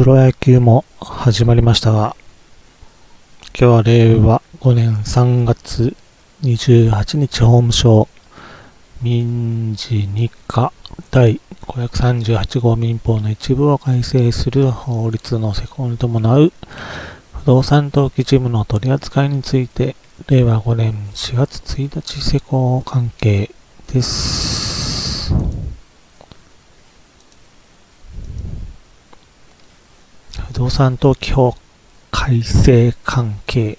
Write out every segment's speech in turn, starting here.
プロ野球も始まりましたが、今日は令和5年3月28日ホームショー、民事日課第538号民法の一部を改正する法律の施行に伴う不動産登記事務の取り扱いについて、令和5年4月1日施行関係です。不動産登記法改正関係。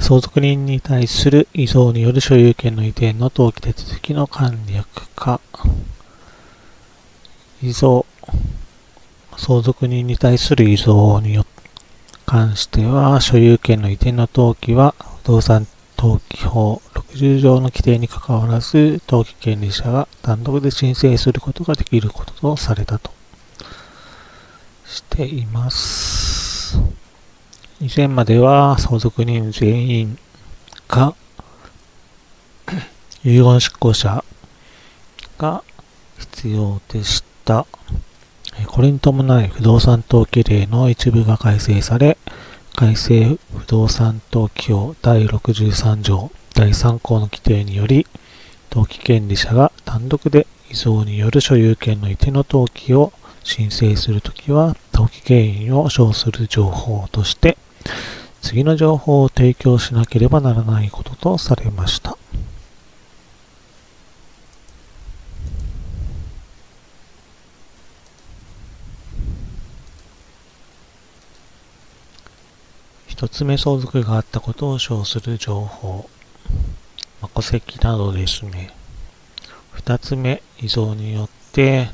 相続人に対する遺贈による所有権の移転の登記手続きの簡略化。遺贈相続人に対する遺贈によ関しては所有権の移転の登記は不動産登記法60条の規定にかかわらず登記権利者が単独で申請することができることとされたと。しています。以前までは相続人全員が 遺言執行者が必要でした。これに伴い不動産登記例の一部が改正され、改正不動産登記法第63条第3項の規定により、登記権利者が単独で遺贈による所有権の移転の登記を申請するときは、登記原因を称する情報として、次の情報を提供しなければならないこととされました。一つ目相続があったことを称する情報。まあ、戸籍などですね。二つ目、遺贈によって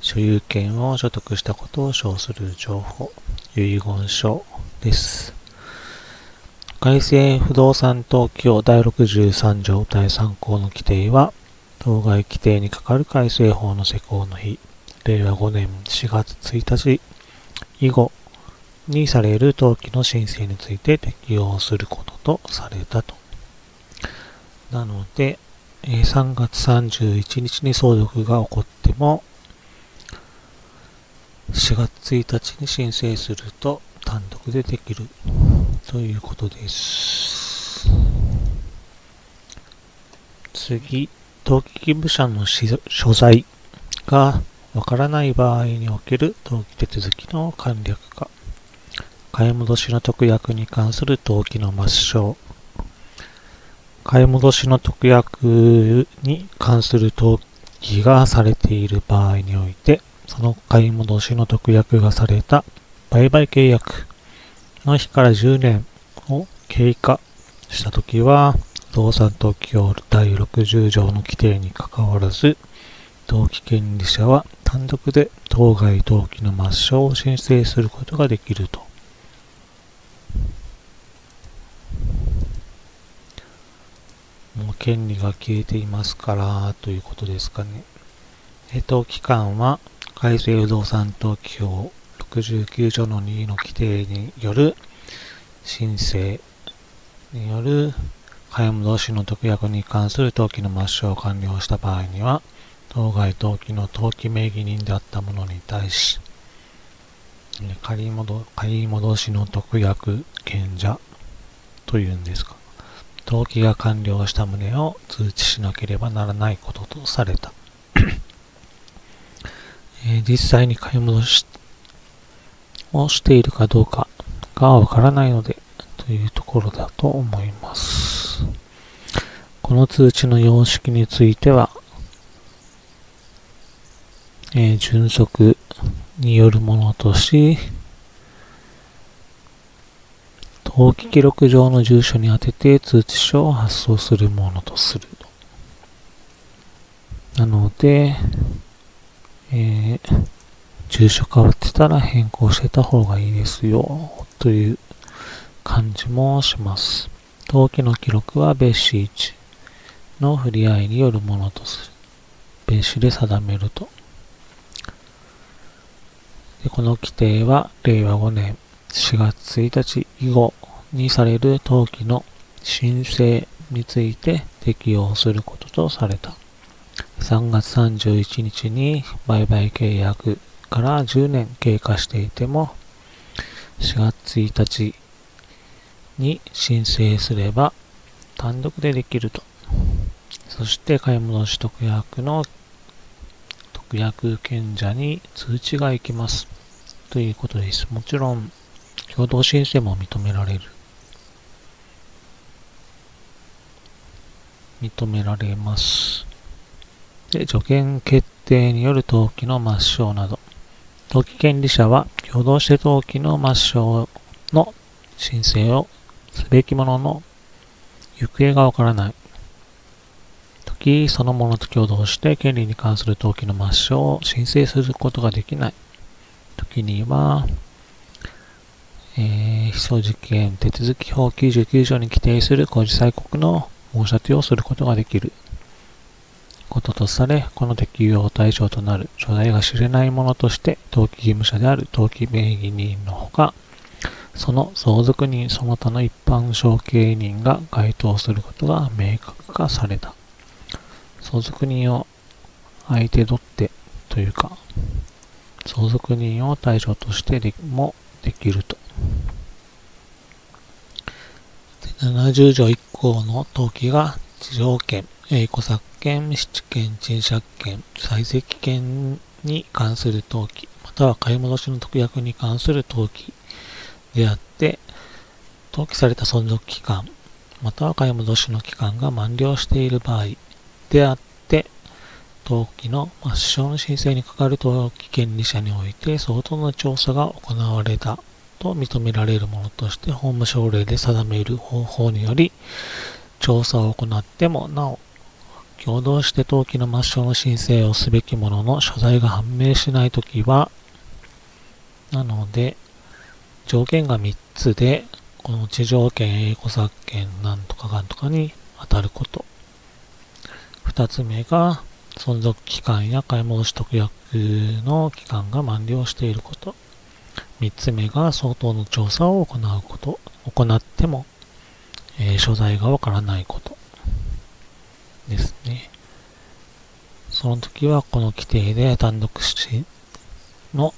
所有権を所得したことを称する情報、遺言書です。改正不動産登記法第63条第3項の規定は、当該規定にかかる改正法の施行の日、令和5年4月1日以後にされる登記の申請について適用することとされたと。なので、3月31日に相続が起こっても、4月1日に申請すると単独でできるということです。次、登記義務者の所在がわからない場合における登記手続きの簡略化。買い戻しの特約に関する登記の抹消。買い戻しの特約に関する登記がされている場合において、その買い戻しの特約がされた売買契約の日から10年を経過したときは、動産登記法第60条の規定にかかわらず、登記権利者は単独で当該登記の抹消を申請することができると。もう権利が消えていますからということですかね。登記官は改正不動産登記法69条の2の規定による申請による買い戻しの特約に関する登記の抹消を完了した場合には、当該登記の登記名義人であった者に対し、買い戻買い戻しの特約権者というんですか、登記が完了した旨を通知しなければならないこととされた。えー、実際に買い戻しをしているかどうかがわからないので、というところだと思います。この通知の様式については、えー、純則によるものとし、登記記録上の住所に宛てて通知書を発送するものとするなので、住所変わってたら変更してた方がいいですよ、という感じもします。登記の記録は別紙1の振り合いによるものとする。別紙で定めると。でこの規定は令和5年4月1日以後にされる登記の申請について適用することとされた。3月31日に売買契約から10年経過していても、4月1日に申請すれば単独でできると。そして買い戻し特約の特約権者に通知が行きます。ということです。もちろん、共同申請も認められる。認められます。で、助言決定による登記の抹消など、登記権利者は共同して登記の抹消の申請をすべきものの行方がわからない。時そのものと共同して権利に関する登記の抹消を申請することができない。時には、えー、非訴事件手続き法99条に規定する公示催告の申し立てをすることができることとされ、この適用対象となる所在が知れないものとして、登記義務者である登記名義人のほか、その相続人その他の一般承継人が該当することが明確化された。相続人を相手取ってというか、相続人を対象としてでもできると。70条1項の登記が地上権、古作権、質権、賃借権、採石権に関する登記、または買い戻しの特約に関する登記であって、登記された存続期間、または買い戻しの期間が満了している場合であって、登記の抹消の申請にかかる登記権利者において相当の調査が行われたと認められるものとして法務省令で定める方法により調査を行ってもなお共同して登記の抹消の申請をすべきものの所在が判明しないときはなので条件が3つでこの地上権、英語作権なんとかかんとかに当たること。2つ目が存続期間や買い戻し特約の期間が満了していること。3つ目が相当の調査を行うこと、行っても、えー、所在がわからないことですね。その時はこの規定で単独しの、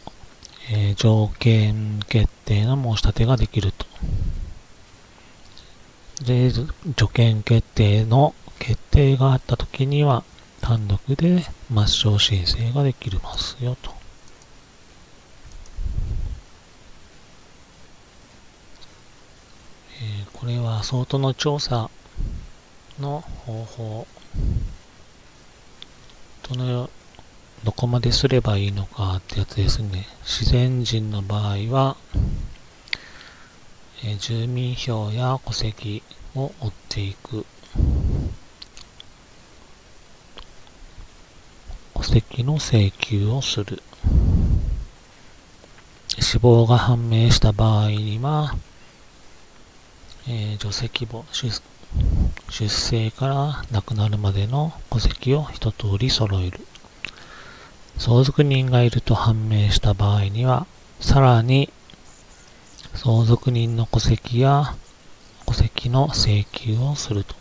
えー、条件決定の申し立てができると。で、条件決定の決定があった時には単独で抹消申請ができますよと。これは相当の調査の方法どのどこまですればいいのかってやつですね。自然人の場合は、え住民票や戸籍を追っていく。戸籍の請求をする。死亡が判明した場合にはえー、除籍簿出、生から亡くなるまでの戸籍を一通り揃える。相続人がいると判明した場合には、さらに相続人の戸籍や戸籍の請求をすると。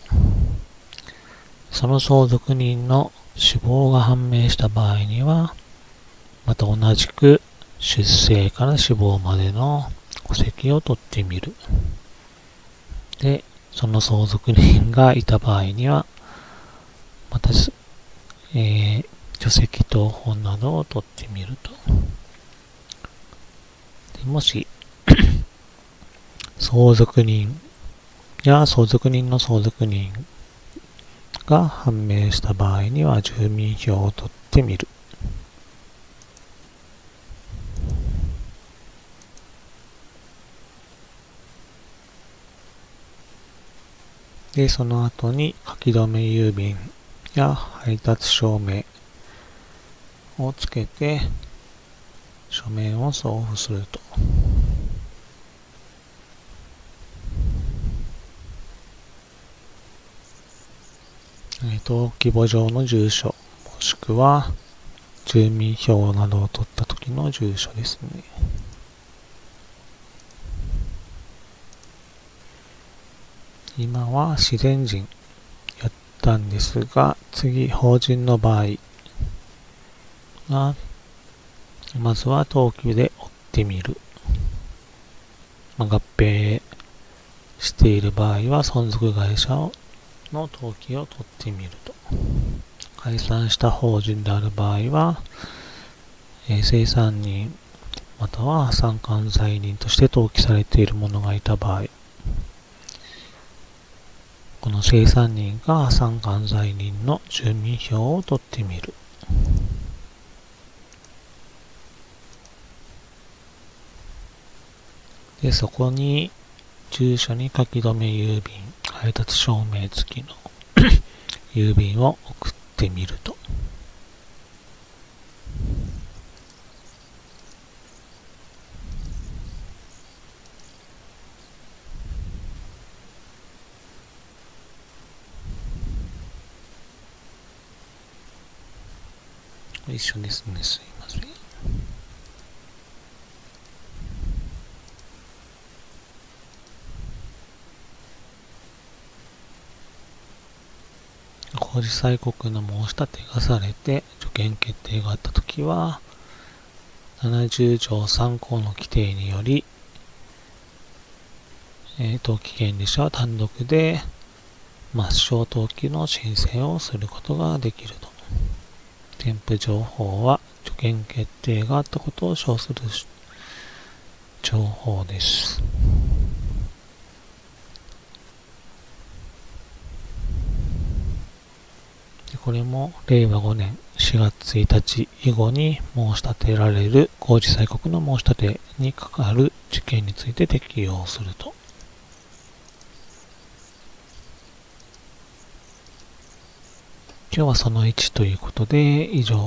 その相続人の死亡が判明した場合には、また同じく出生から死亡までの戸籍を取ってみる。で、その相続人がいた場合には、また、えー、除籍謄本などを取ってみると。でもし、相続人や相続人の相続人が判明した場合には住民票を取ってみる。で、その後に書き留め郵便や配達証明をつけて書面を送付すると。え登記簿上の住所、もしくは住民票などを取った時の住所ですね。今は自然人やったんですが、次、法人の場合は、まずは等級で追ってみる。まあ、合併している場合は存続会社をの登記を取ってみると。解散した法人である場合は、えー、生産人または破産管財人として登記されている者がいた場合、この生産人が破産管財人の住民票を取ってみる。で、そこに住所に書き留め郵便、配達証明付きの 郵便を送ってみると。一緒ですね、すいません。公示催告の申し立てがされて、助言決定があったときは、70条3項の規定により、えー、登記権利者は単独で抹消登記の申請をすることができると。添付情報は助言決定があったことを称する情報です。これも令和5年4月1日以後に申し立てられる公示催告の申し立てに関わる事件について適用すると。今日はその1ということで以上